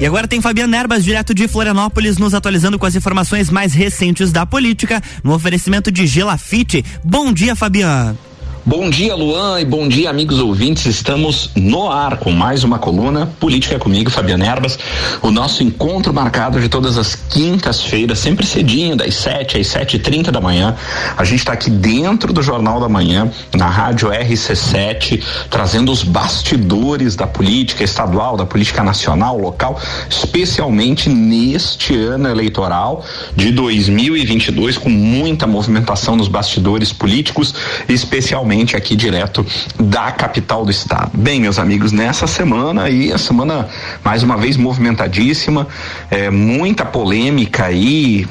E agora tem Fabiana Erbas, direto de Florianópolis, nos atualizando com as informações mais recentes da política, no oferecimento de Gelafite. Bom dia, Fabiana. Bom dia, Luan, e bom dia, amigos ouvintes. Estamos no ar com mais uma coluna Política comigo, Fabiana Erbas. O nosso encontro marcado de todas as quintas-feiras, sempre cedinho, das 7 às 7 e 30 da manhã. A gente está aqui dentro do Jornal da Manhã, na Rádio RC7, trazendo os bastidores da política estadual, da política nacional, local, especialmente neste ano eleitoral de 2022, com muita movimentação nos bastidores políticos, especialmente aqui direto da capital do estado. Bem, meus amigos, nessa semana aí, a semana mais uma vez movimentadíssima, é, muita polêmica aí,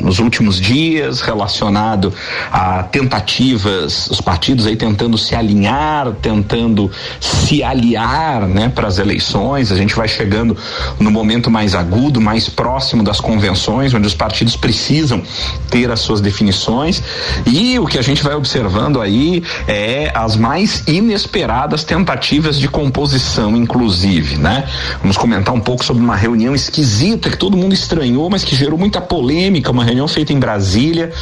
nos últimos dias relacionado a tentativas, os partidos aí tentando se alinhar, tentando se aliar, né, para as eleições. A gente vai chegando no momento mais agudo, mais próximo das convenções, onde os partidos precisam ter as suas definições. E o que a gente vai observando aí é as mais inesperadas tentativas de composição, inclusive, né? Vamos comentar um pouco sobre uma reunião esquisita que todo mundo estranhou, mas que gerou muita polêmica, uma reunião feita em Brasília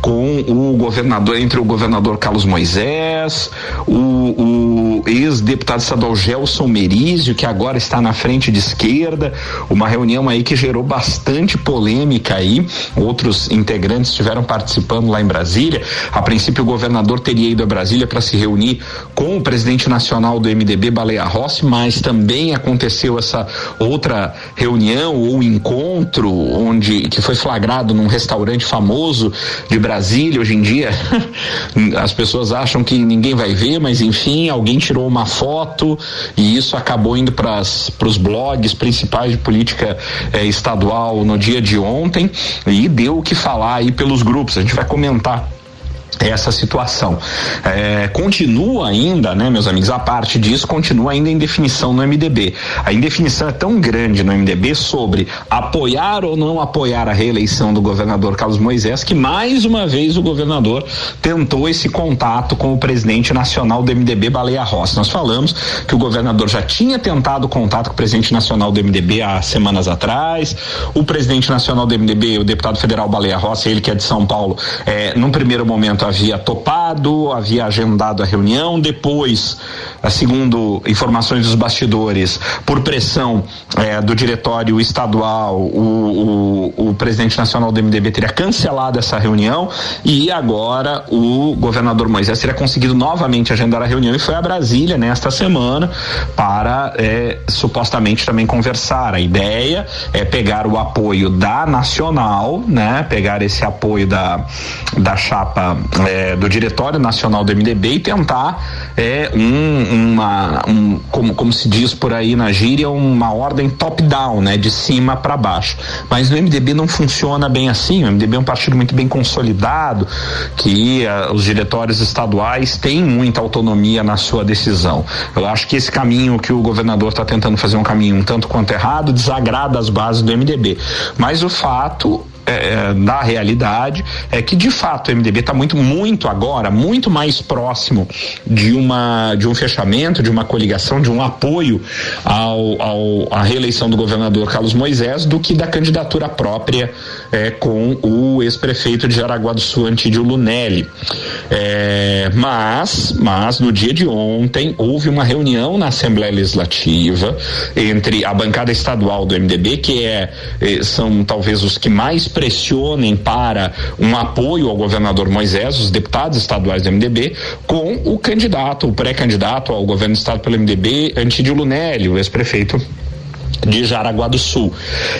com o governador, entre o governador Carlos Moisés, o, o ex-deputado estadual Gelson Merizio, que agora está na frente de esquerda, uma reunião aí que gerou bastante polêmica aí, outros integrantes estiveram participando lá em Brasília, a princípio o governador teria ido a Brasília para se reunir com o presidente nacional do MDB, Baleia Rossi, mas também aconteceu essa outra reunião ou encontro onde que foi flagrado num restaurante famoso de Brasília. Hoje em dia as pessoas acham que ninguém vai ver, mas enfim, alguém tirou uma foto e isso acabou indo para os blogs principais de política eh, estadual no dia de ontem e deu o que falar aí pelos grupos. A gente vai comentar essa situação. É, continua ainda, né, meus amigos, a parte disso continua ainda em definição no MDB. A indefinição é tão grande no MDB sobre apoiar ou não apoiar a reeleição do governador Carlos Moisés que mais uma vez o governador tentou esse contato com o presidente nacional do MDB, Baleia Rossi. Nós falamos que o governador já tinha tentado contato com o presidente nacional do MDB há semanas atrás. O presidente nacional do MDB, o deputado federal Baleia Rossi, ele que é de São Paulo, é, num primeiro momento havia topado, havia agendado a reunião, depois, segundo informações dos bastidores, por pressão eh, do diretório estadual, o, o, o, presidente nacional do MDB teria cancelado essa reunião e agora o governador Moisés teria conseguido novamente agendar a reunião e foi a Brasília nesta semana para eh, supostamente também conversar. A ideia é pegar o apoio da Nacional, né? Pegar esse apoio da, da chapa é, do Diretório Nacional do MDB e tentar é, um, uma, um, como, como se diz por aí na gíria, uma ordem top-down, né, de cima para baixo. Mas no MDB não funciona bem assim. O MDB é um partido muito bem consolidado, que uh, os diretórios estaduais têm muita autonomia na sua decisão. Eu acho que esse caminho que o governador está tentando fazer um caminho um tanto quanto errado desagrada as bases do MDB. Mas o fato é, da é, realidade é que de fato o MDB está muito muito agora muito mais próximo de uma de um fechamento de uma coligação de um apoio ao, ao à reeleição do governador Carlos Moisés do que da candidatura própria é, com o ex-prefeito de Jaraguá do Sul Antídio Lunelli. É, mas mas no dia de ontem houve uma reunião na Assembleia Legislativa entre a bancada estadual do MDB que é, é são talvez os que mais pressionem para um apoio ao governador Moisés, os deputados estaduais do MDB, com o candidato, o pré-candidato ao governo do estado pelo MDB, Antídio Lunelli, o ex-prefeito de Jaraguá do Sul.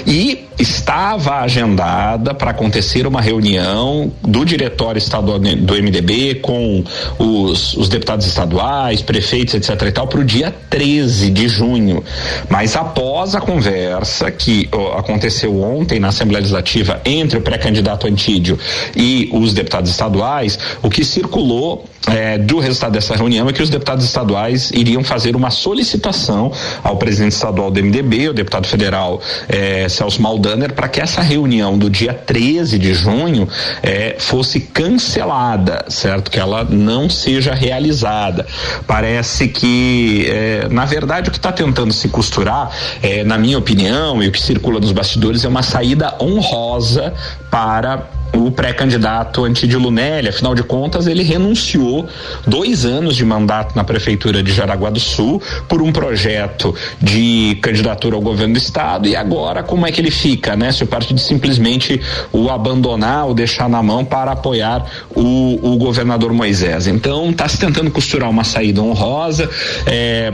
E estava agendada para acontecer uma reunião do diretório estadual do MDB com os, os deputados estaduais, prefeitos, etc. e tal, para o dia 13 de junho. Mas após a conversa que ó, aconteceu ontem na Assembleia Legislativa entre o pré-candidato Antídio e os deputados estaduais, o que circulou é, do resultado dessa reunião é que os deputados estaduais iriam fazer uma solicitação ao presidente estadual do MDB, o deputado federal eh, Celso Maldaner para que essa reunião do dia 13 de junho eh, fosse cancelada, certo? Que ela não seja realizada. Parece que, eh, na verdade, o que está tentando se costurar, eh, na minha opinião, e o que circula nos bastidores, é uma saída honrosa para o pré-candidato Antídio Lunelli, afinal de contas, ele renunciou dois anos de mandato na prefeitura de Jaraguá do Sul por um projeto de candidatura ao governo do estado e agora como é que ele fica, né? Se o partido simplesmente o abandonar ou deixar na mão para apoiar o, o governador Moisés. Então está se tentando costurar uma saída honrosa. É,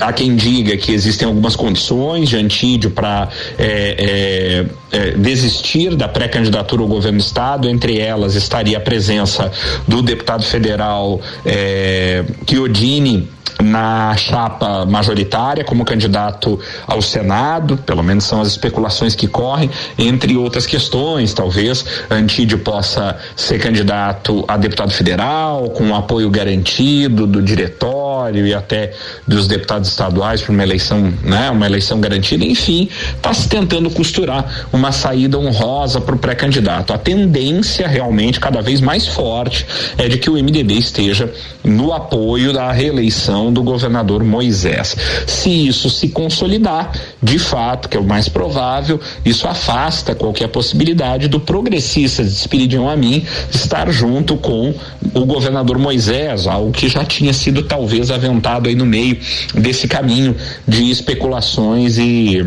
há quem diga que existem algumas condições de Antídio para é, é, é, desistir da pré-candidatura ao governo do estado entre elas estaria a presença do deputado federal eh, Chiodini na chapa majoritária como candidato ao Senado, pelo menos são as especulações que correm, entre outras questões, talvez Antídio possa ser candidato a deputado federal, com apoio garantido do diretório e até dos deputados estaduais para uma eleição, né, uma eleição garantida, enfim, está se tentando costurar uma saída honrosa para o pré-candidato. A tendência realmente cada vez mais forte é de que o MDB esteja no apoio da reeleição do governador Moisés. Se isso se consolidar, de fato, que é o mais provável, isso afasta qualquer possibilidade do progressista de Espiridion Amin estar junto com o governador Moisés, algo que já tinha sido talvez aventado aí no meio desse caminho de especulações e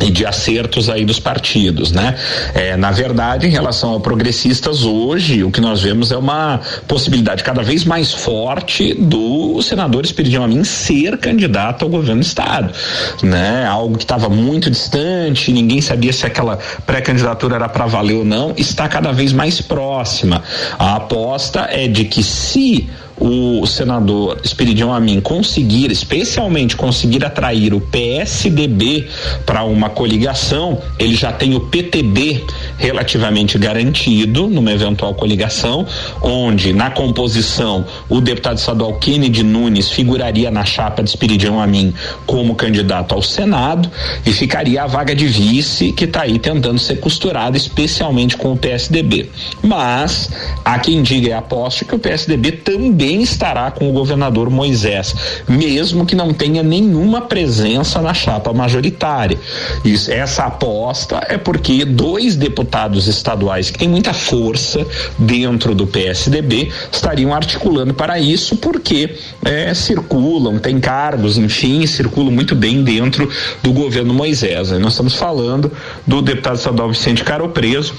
e de acertos aí dos partidos, né? É, na verdade, em relação a progressistas, hoje o que nós vemos é uma possibilidade cada vez mais forte do senador Espiridião Amin ser candidato ao governo do estado, né? Algo que estava muito distante, ninguém sabia se aquela pré-candidatura era para valer ou não, está cada vez mais próxima. A aposta é de que se o senador Espiridião Amin conseguir, especialmente conseguir atrair o PSDB para uma coligação, ele já tem o PTB relativamente garantido numa eventual coligação, onde na composição o deputado estadual Kennedy Nunes figuraria na chapa de Espiridião Amin como candidato ao Senado e ficaria a vaga de vice que está aí tentando ser costurada, especialmente com o PSDB. Mas há quem diga e aposte que o PSDB também também estará com o governador Moisés, mesmo que não tenha nenhuma presença na chapa majoritária. Isso, essa aposta é porque dois deputados estaduais que têm muita força dentro do PSDB estariam articulando para isso, porque é, circulam, têm cargos, enfim, circulam muito bem dentro do governo Moisés. Nós estamos falando do deputado estadual Vicente Caro Preso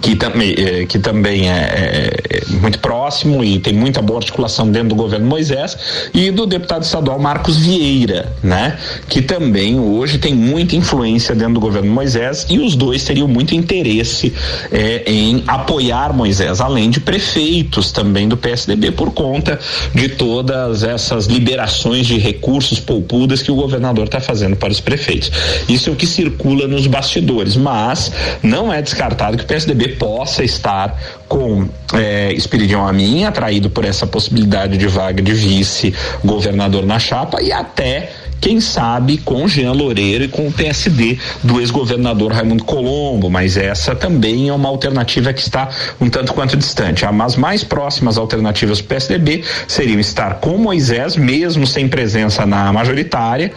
que, também, eh, que também é, é, é, muito próximo e tem muita boa articulação dentro do governo Moisés, e do deputado estadual Marcos Vieira, né? Que também hoje tem muita influência dentro do governo Moisés e os dois teriam muito interesse é, em apoiar Moisés, além de prefeitos também do PSDB, por conta de todas essas liberações de recursos poupudas que o governador está fazendo para os prefeitos. Isso é o que circula nos bastidores, mas não é descartado que o PSDB possa estar com é, Espiridião Amin, atraído por essa possibilidade de vaga de vice-governador na chapa e até quem sabe com Jean Loureiro e com o PSD do ex-governador Raimundo Colombo, mas essa também é uma alternativa que está um tanto quanto distante. As mais próximas alternativas do PSDB seriam estar com Moisés, mesmo sem presença na majoritária,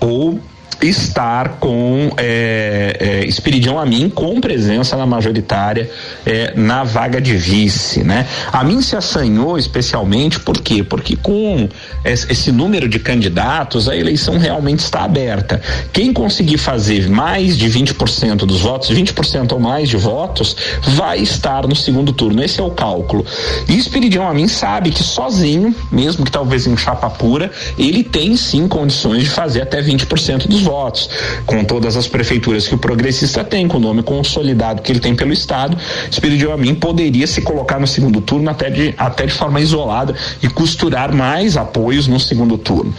ou estar com é, é, Amin com presença na majoritária é, na vaga de vice, né? A mim se assanhou especialmente por quê? Porque com esse número de candidatos a eleição realmente está aberta. Quem conseguir fazer mais de 20% dos votos, 20% ou mais de votos, vai estar no segundo turno. Esse é o cálculo. E Amin sabe que sozinho, mesmo que talvez em chapa pura, ele tem sim condições de fazer até 20% dos votos, com todas as prefeituras que o progressista tem, com o nome consolidado que ele tem pelo Estado, Espírito Amin poderia se colocar no segundo turno até de, até de forma isolada e costurar mais apoios no segundo turno.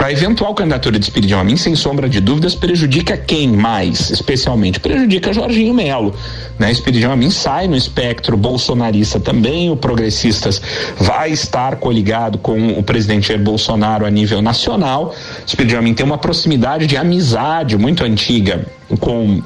A eventual candidatura de Espiridião Amin, sem sombra de dúvidas, prejudica quem mais, especialmente? Prejudica Jorginho Melo. Né? Espiridião Amin sai no espectro bolsonarista também, o Progressistas vai estar coligado com o presidente Jair Bolsonaro a nível nacional. Espiridião Amin tem uma proximidade de amizade muito antiga com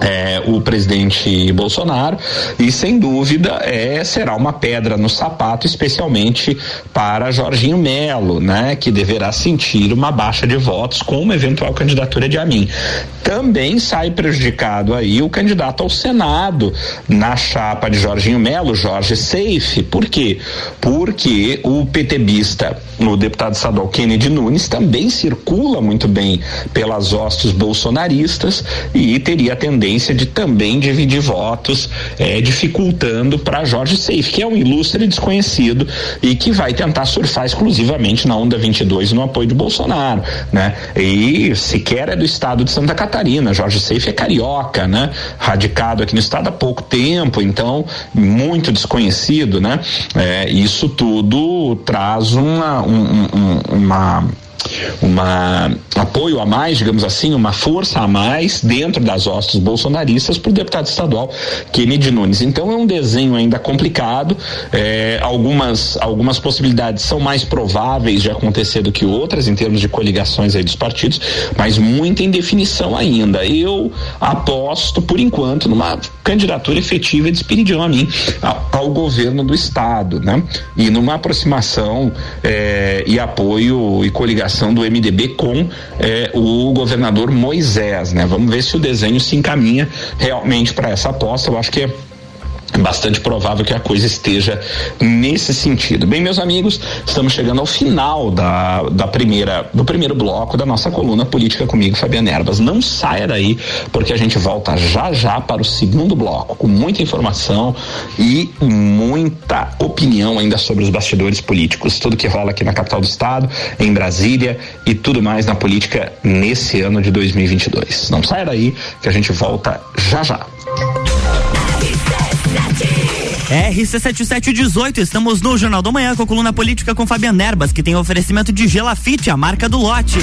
é, o presidente Bolsonaro e sem dúvida é será uma pedra no sapato especialmente para Jorginho Melo, né, que deverá sentir uma baixa de votos com uma eventual candidatura de Amin. Também sai prejudicado aí o candidato ao Senado na chapa de Jorginho Melo, Jorge Seife. Por quê? Porque o PTBista, o deputado estadual Kennedy Nunes, também circula muito bem pelas hostes bolsonaristas e teria tendência tendência de também dividir votos, é, dificultando para Jorge Seif, que é um ilustre desconhecido e que vai tentar surfar exclusivamente na onda 22 no apoio de Bolsonaro, né? E sequer é do estado de Santa Catarina. Jorge Seif é carioca, né? Radicado aqui no estado há pouco tempo, então muito desconhecido, né? É, isso tudo traz uma, um, um, uma uma apoio a mais, digamos assim, uma força a mais dentro das hostes bolsonaristas para o deputado estadual Kennedy Nunes. Então é um desenho ainda complicado. É, algumas algumas possibilidades são mais prováveis de acontecer do que outras em termos de coligações aí dos partidos, mas muita indefinição ainda. Eu aposto por enquanto numa candidatura efetiva de mim ao, ao governo do estado, né? E numa aproximação é, e apoio e coligação do MDB com eh, o governador Moisés, né? Vamos ver se o desenho se encaminha realmente para essa aposta. Eu acho que é bastante provável que a coisa esteja nesse sentido. Bem, meus amigos, estamos chegando ao final da, da primeira do primeiro bloco da nossa coluna política comigo, Fabiana Erbas. Não saia daí, porque a gente volta já já para o segundo bloco com muita informação e muita opinião ainda sobre os bastidores políticos, tudo que rola aqui na capital do estado, em Brasília e tudo mais na política nesse ano de 2022. Não saia daí, que a gente volta já já. RC7718, estamos no Jornal do Manhã com a coluna política com Fabiana Erbas, que tem oferecimento de Gelafite, a marca do lote.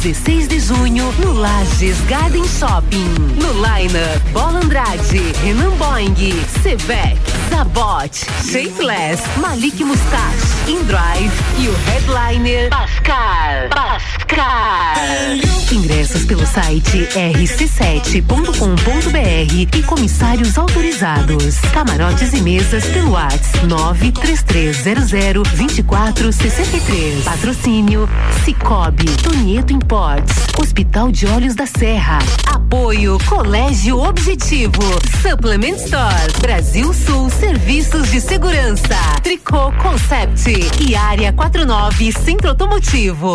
16 de junho no Lages Garden Shopping. No Liner, Bola Andrade, Renan Boing, Sevec, Zabot, Shapeless, Malik Mustache, Indrive e o headliner Pascal. Pascal. Ingressos pelo site rc7.com.br e comissários autorizados. Camarotes e mesas pelo WhatsApp 93300 2463. Patrocínio Cicobi, Tonieto Imports, Hospital de Olhos da Serra. Apoio Colégio Objetivo, Supplement Store, Brasil Sul Serviços de Segurança, Tricô Concept e Área 49 Centro Automotivo.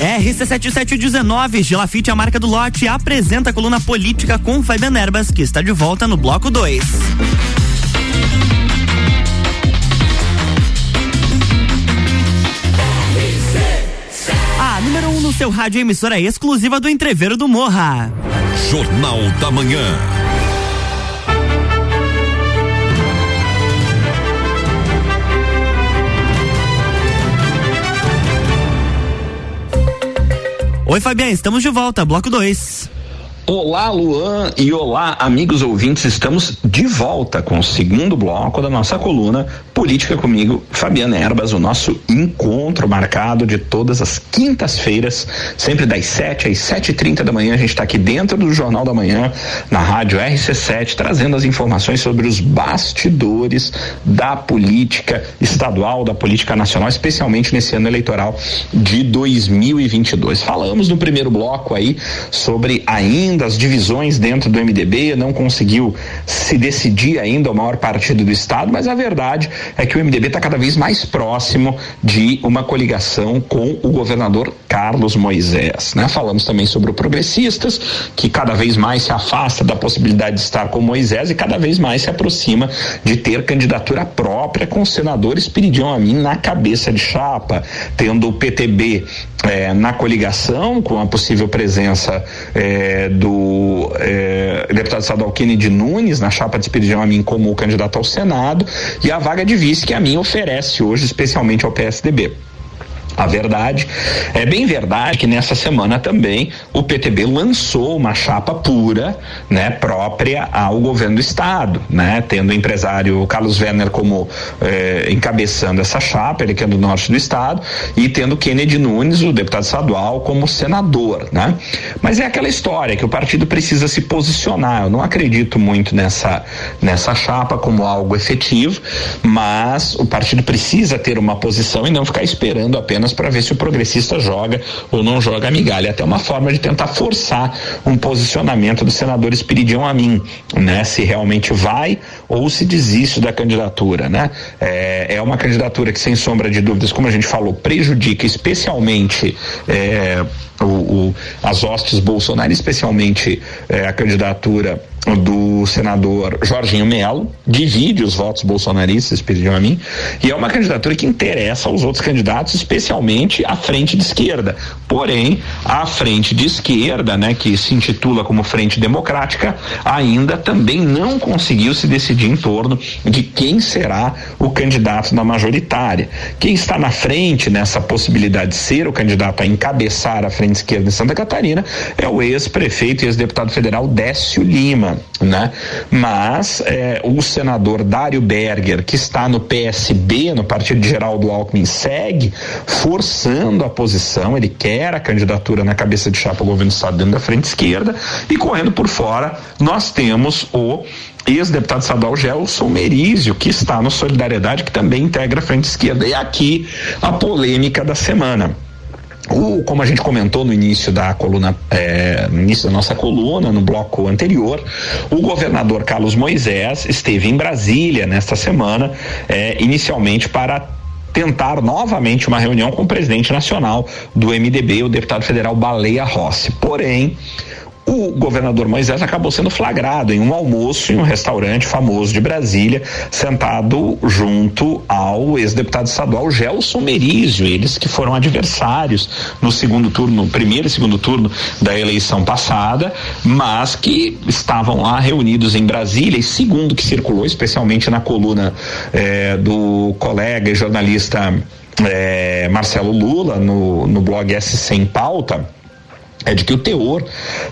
RC7719, Gelafite, a marca do lote, apresenta a coluna política com Fabian Erbas, que está de volta no bloco 2. A número 1 um no seu rádio emissora exclusiva do Entreveiro do Morra. Jornal da Manhã. Oi, Fabiana, estamos de volta, bloco 2. Olá, Luan e olá, amigos ouvintes. Estamos de volta com o segundo bloco da nossa coluna Política comigo, Fabiana Erbas, o nosso encontro marcado de todas as quintas-feiras, sempre das 7 às 7h30 da manhã. A gente está aqui dentro do Jornal da Manhã, na rádio RC7, trazendo as informações sobre os bastidores da política estadual, da política nacional, especialmente nesse ano eleitoral de 2022. Falamos no primeiro bloco aí sobre ainda as divisões dentro do MDB, não conseguiu se decidir ainda o maior partido do estado, mas a verdade é que o MDB está cada vez mais próximo de uma coligação com o governador Carlos Moisés. Né? Falamos também sobre o Progressistas, que cada vez mais se afasta da possibilidade de estar com Moisés e cada vez mais se aproxima de ter candidatura própria com o senador Espiridião Amin na cabeça de chapa, tendo o PTB é, na coligação, com a possível presença é, do é, deputado estadual Kennedy Nunes na chapa de Espiridião Amin como candidato ao Senado e a vaga de vice que a mim oferece hoje, especialmente ao PSDB. A verdade é bem verdade que nessa semana também o PTB lançou uma chapa pura, né, própria ao governo do estado, né, tendo o empresário Carlos Werner como eh, encabeçando essa chapa, ele que é do norte do estado, e tendo Kennedy Nunes, o deputado estadual, como senador, né? Mas é aquela história que o partido precisa se posicionar. Eu não acredito muito nessa nessa chapa como algo efetivo, mas o partido precisa ter uma posição e não ficar esperando apenas para ver se o progressista joga ou não joga a migalha. Até uma forma de tentar forçar um posicionamento do senador Espiridião a mim, né? Se realmente vai ou se desiste da candidatura, né? É, é uma candidatura que, sem sombra de dúvidas, como a gente falou, prejudica especialmente é, o, o, as hostes Bolsonaro, especialmente é, a candidatura do senador Jorginho Melo, divide os votos bolsonaristas, pediram a mim, e é uma candidatura que interessa aos outros candidatos, especialmente à frente de esquerda. Porém, a frente de esquerda, né, que se intitula como Frente Democrática, ainda também não conseguiu se decidir em torno de quem será o candidato da majoritária. Quem está na frente nessa possibilidade de ser o candidato a encabeçar a frente esquerda em Santa Catarina é o ex-prefeito e ex-deputado federal Décio Lima né? Mas é, o senador Dário Berger, que está no PSB, no Partido de Geraldo Alckmin, segue forçando a posição, ele quer a candidatura na cabeça de chapa ao governo do estado dentro da frente esquerda e correndo por fora nós temos o ex-deputado estadual Gelson Merizio, que está no Solidariedade, que também integra a frente esquerda. E aqui a polêmica da semana. O, como a gente comentou no início da coluna, é, início da nossa coluna, no bloco anterior, o governador Carlos Moisés esteve em Brasília nesta semana, é, inicialmente para tentar novamente uma reunião com o presidente nacional do MDB, o deputado federal Baleia Rossi. Porém, o governador Moisés acabou sendo flagrado em um almoço em um restaurante famoso de Brasília, sentado junto ao ex-deputado estadual Gelson Merizio, eles que foram adversários no segundo turno, no primeiro e segundo turno da eleição passada, mas que estavam lá reunidos em Brasília e segundo que circulou, especialmente na coluna eh, do colega e jornalista eh, Marcelo Lula no, no blog S em Pauta, é de que o teor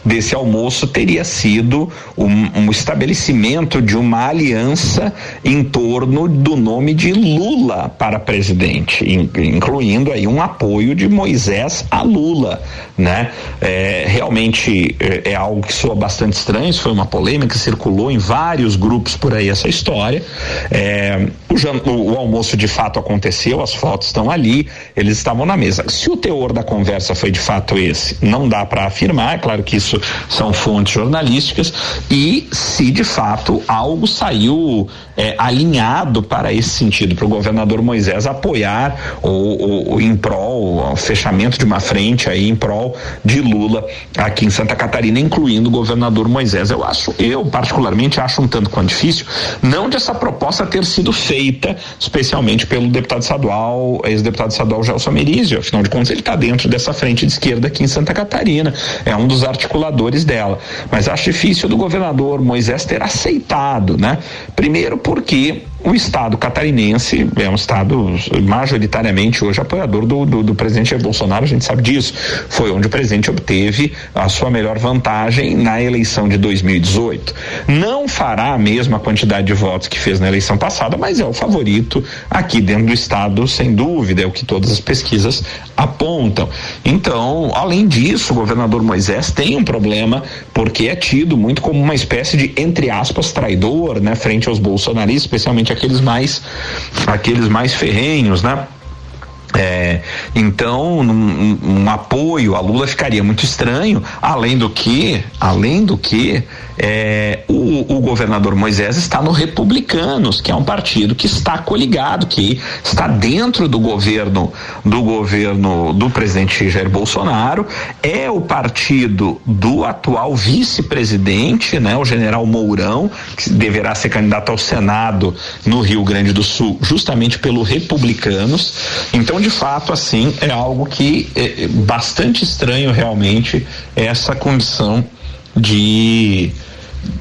desse almoço teria sido um, um, estabelecimento de uma aliança em torno do nome de Lula para presidente, incluindo aí um apoio de Moisés a Lula, né? É, realmente é, é, algo que soa bastante estranho, isso foi uma polêmica, circulou em vários grupos por aí essa história. É, o, o almoço de fato aconteceu, as fotos estão ali, eles estavam na mesa. Se o teor da conversa foi de fato esse, não dá dá para afirmar, é claro que isso são fontes jornalísticas, e se de fato algo saiu é, alinhado para esse sentido, para o governador Moisés apoiar o, o, em prol, o fechamento de uma frente aí em prol de Lula aqui em Santa Catarina, incluindo o governador Moisés. Eu acho, eu particularmente acho um tanto quanto difícil, não de essa proposta ter sido feita, especialmente pelo deputado estadual, ex-deputado estadual Gelson Merizio, afinal de contas ele está dentro dessa frente de esquerda aqui em Santa Catarina Catarina, é um dos articuladores dela. Mas acho difícil do governador Moisés ter aceitado, né? Primeiro porque o Estado catarinense é um Estado majoritariamente hoje apoiador do, do, do, presidente Bolsonaro, a gente sabe disso. Foi onde o presidente obteve a sua melhor vantagem na eleição de 2018. Não fará a mesma quantidade de votos que fez na eleição passada, mas é o favorito aqui dentro do Estado, sem dúvida, é o que todas as pesquisas apontam. Então, além disso, o governador Moisés tem um problema porque é tido muito como uma espécie de, entre aspas, traidor, né, frente aos bolsonaristas, especialmente aqueles mais aqueles mais ferrenhos, né? É, então, um, um, apoio a Lula ficaria muito estranho, além do que, além do que, é, o, o, governador Moisés está no Republicanos, que é um partido que está coligado, que está dentro do governo do governo do presidente Jair Bolsonaro, é o partido do atual vice-presidente, né, o general Mourão, que deverá ser candidato ao Senado no Rio Grande do Sul, justamente pelo Republicanos. Então, de fato, assim, é algo que é, é bastante estranho realmente essa condição de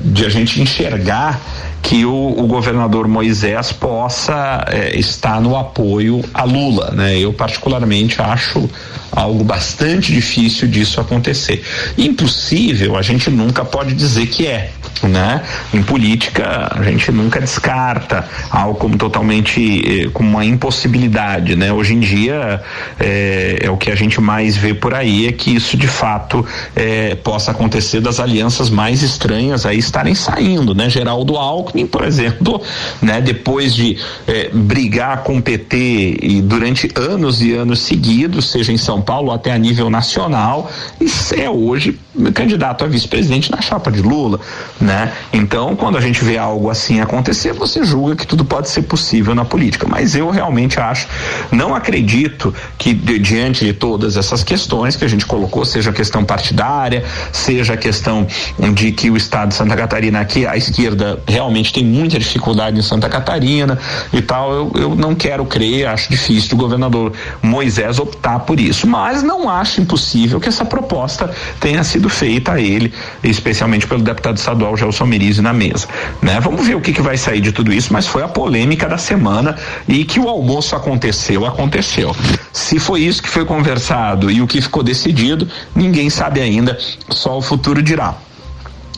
de a gente enxergar que o, o governador Moisés possa é, estar no apoio a Lula, né? Eu particularmente acho algo bastante difícil disso acontecer. Impossível, a gente nunca pode dizer que é, né? Em política a gente nunca descarta algo como totalmente eh, como uma impossibilidade, né? Hoje em dia é, é, o que a gente mais vê por aí é que isso de fato é, possa acontecer das alianças mais estranhas aí estarem saindo, né? Geraldo Alckmin, por exemplo, né? Depois de é, brigar com o PT e durante anos e anos seguidos, seja em São Paulo até a nível nacional, e é hoje candidato a vice-presidente na chapa de Lula, né? Então, quando a gente vê algo assim acontecer, você julga que tudo pode ser possível na política. Mas eu realmente acho, não acredito que de, diante de todas essas questões que a gente colocou, seja a questão partidária, seja a questão de que o estado de Santa Catarina aqui a esquerda realmente tem muita dificuldade em Santa Catarina e tal, eu, eu não quero crer, acho difícil o governador Moisés optar por isso, mas não acho impossível que essa proposta tenha sido sido feita a ele, especialmente pelo deputado estadual Gelson Merizzi na mesa. Né? Vamos ver o que, que vai sair de tudo isso, mas foi a polêmica da semana e que o almoço aconteceu, aconteceu. Se foi isso que foi conversado e o que ficou decidido, ninguém sabe ainda, só o futuro dirá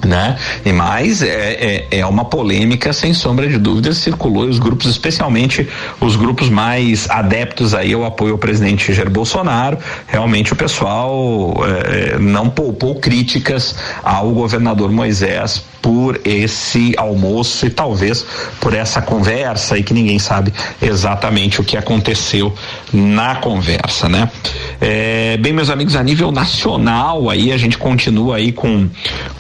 né? E mais é, é, é, uma polêmica sem sombra de dúvidas circulou e os grupos, especialmente os grupos mais adeptos aí ao apoio ao presidente Jair Bolsonaro, realmente o pessoal é, é não poupou críticas ao governador Moisés por esse almoço e talvez por essa conversa e que ninguém sabe exatamente o que aconteceu na conversa, né? É, bem, meus amigos, a nível nacional aí a gente continua aí com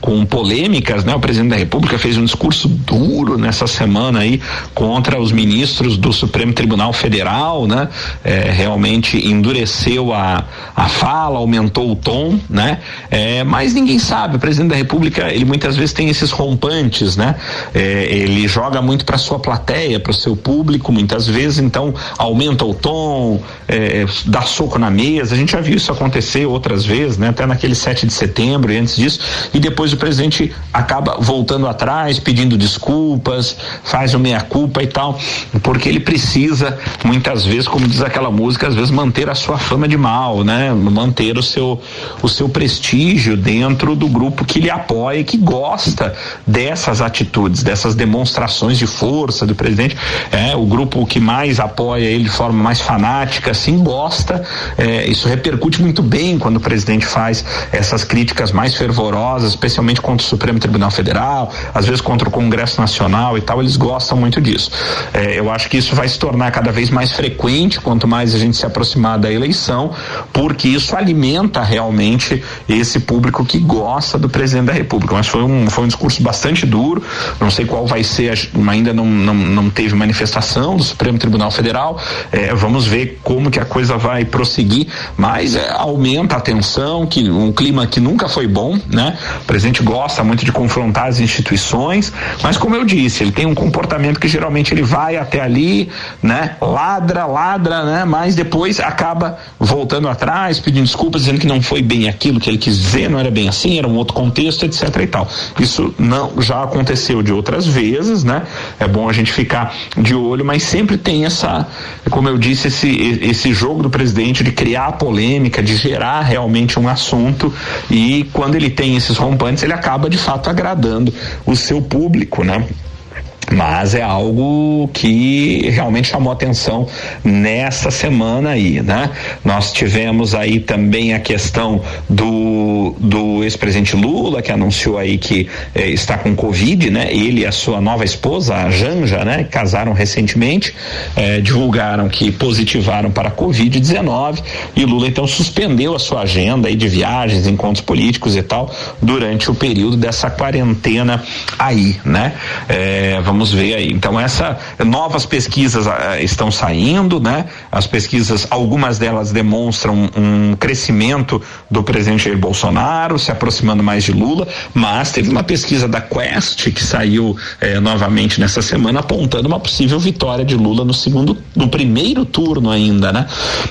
com polêmicas, né? O presidente da República fez um discurso duro nessa semana aí contra os ministros do Supremo Tribunal Federal, né? É, realmente endureceu a, a fala, aumentou o tom, né? É, mas ninguém sabe, o presidente da República ele muitas vezes tem esses rompantes, né? É, ele joga muito para sua plateia, para o seu público, muitas vezes, então aumenta o tom, é, dá soco na mesa. A gente já viu isso acontecer outras vezes, né? Até naquele 7 de setembro e antes disso. E depois o presidente acaba voltando atrás, pedindo desculpas, faz o meia-culpa e tal, porque ele precisa, muitas vezes, como diz aquela música, às vezes manter a sua fama de mal, né? Manter o seu, o seu prestígio dentro do grupo que lhe apoia e que gosta dessas atitudes, dessas demonstrações de força do presidente. É, o grupo que mais apoia ele de forma mais fanática, assim, gosta. É, isso repercute muito bem quando o presidente faz essas críticas mais fervorosas, especialmente contra o Supremo Tribunal Federal, às vezes contra o Congresso Nacional e tal, eles gostam muito disso. É, eu acho que isso vai se tornar cada vez mais frequente quanto mais a gente se aproximar da eleição, porque isso alimenta realmente esse público que gosta do presidente da República. Mas foi um, foi um discurso bastante duro. Não sei qual vai ser, ainda não, não, não teve manifestação do Supremo Tribunal Federal. É, vamos ver como que a coisa vai prosseguir, mas é, aumenta a tensão, que um clima que nunca foi bom, né? O presidente gosta muito de confrontar as instituições, mas como eu disse, ele tem um comportamento que geralmente ele vai até ali, né? Ladra, ladra, né? Mas depois acaba voltando atrás, pedindo desculpas, dizendo que não foi bem aquilo que ele quis dizer, não era bem assim, era um outro contexto, etc e tal. Isso não já aconteceu de outras vezes, né? É bom a gente ficar de olho, mas sempre tem essa, como eu disse, esse esse jogo do presidente de criar polêmica, de gerar realmente um assunto e quando ele tem esses rompantes, ele acaba de fato agradando o seu público, né? Mas é algo que realmente chamou atenção nessa semana aí, né? Nós tivemos aí também a questão do, do ex-presidente Lula, que anunciou aí que eh, está com Covid, né? Ele e a sua nova esposa, a Janja, né? Casaram recentemente, eh, divulgaram que positivaram para Covid-19 e Lula então suspendeu a sua agenda aí de viagens, encontros políticos e tal durante o período dessa quarentena aí, né? Eh, vamos vamos ver aí. Então essa novas pesquisas uh, estão saindo, né? As pesquisas, algumas delas demonstram um crescimento do presidente Jair Bolsonaro, se aproximando mais de Lula, mas teve uma pesquisa da Quest que saiu eh, novamente nessa semana apontando uma possível vitória de Lula no segundo, no primeiro turno ainda, né?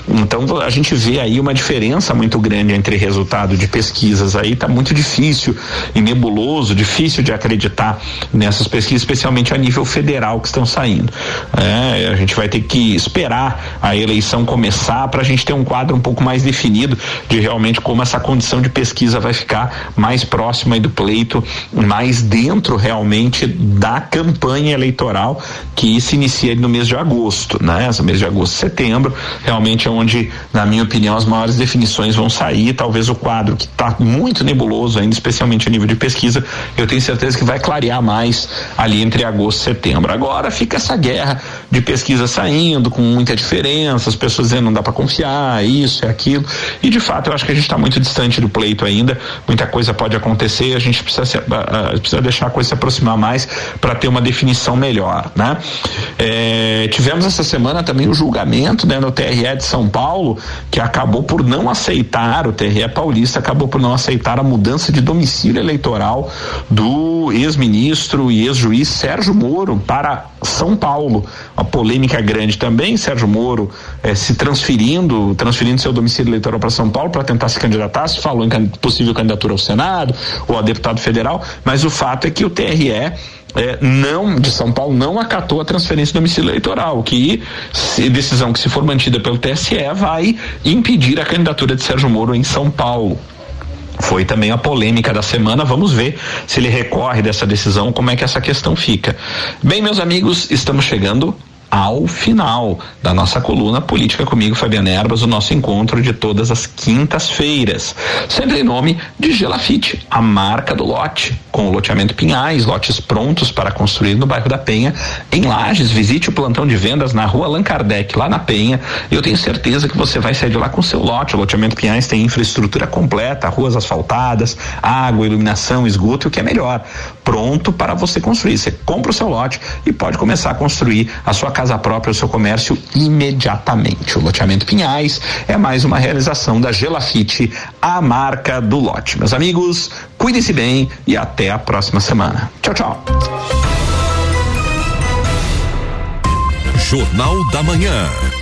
Então a gente vê aí uma diferença muito grande entre resultado de pesquisas aí, tá muito difícil e nebuloso, difícil de acreditar nessas pesquisas, especialmente a nível federal que estão saindo. É, a gente vai ter que esperar a eleição começar para a gente ter um quadro um pouco mais definido de realmente como essa condição de pesquisa vai ficar mais próxima do pleito, mais dentro realmente da campanha eleitoral que se inicia no mês de agosto, né? Esse mês de agosto, setembro, realmente é onde, na minha opinião, as maiores definições vão sair. Talvez o quadro que está muito nebuloso ainda, especialmente a nível de pesquisa, eu tenho certeza que vai clarear mais ali entre agosto setembro. Agora fica essa guerra de pesquisa saindo com muita diferença, as pessoas dizendo não dá para confiar, isso é aquilo. E de fato eu acho que a gente está muito distante do pleito ainda, muita coisa pode acontecer, a gente precisa, se, uh, precisa deixar a coisa se aproximar mais para ter uma definição melhor, né? É, tivemos essa semana também o julgamento né, no TRE de São Paulo, que acabou por não aceitar, o TRE paulista acabou por não aceitar a mudança de domicílio eleitoral do ex-ministro e ex-juiz Sérgio Moro para São Paulo. Uma polêmica grande também, Sérgio Moro eh, se transferindo, transferindo seu domicílio eleitoral para São Paulo para tentar se candidatar, se falou em possível candidatura ao Senado ou a deputado federal, mas o fato é que o TRE é, não de São Paulo não acatou a transferência do domicílio eleitoral, que se, decisão que se for mantida pelo TSE vai impedir a candidatura de Sérgio Moro em São Paulo foi também a polêmica da semana. Vamos ver se ele recorre dessa decisão, como é que essa questão fica. Bem, meus amigos, estamos chegando ao final da nossa coluna Política comigo, Fabiana Erbas, o nosso encontro de todas as quintas-feiras. Sempre em nome de Gelafite, a marca do lote, com o loteamento Pinhais, lotes prontos para construir no bairro da Penha, em Lages. Visite o plantão de vendas na rua Allan Kardec, lá na Penha. Eu tenho certeza que você vai sair de lá com seu lote. O loteamento Pinhais tem infraestrutura completa, ruas asfaltadas, água, iluminação, esgoto, e o que é melhor, pronto para você construir. Você compra o seu lote e pode começar a construir a sua casa própria, o seu comércio imediatamente. O loteamento Pinhais é mais uma realização da Gelafite, a marca do lote. Meus amigos, cuide-se bem e até a próxima semana. Tchau, tchau. Jornal da Manhã.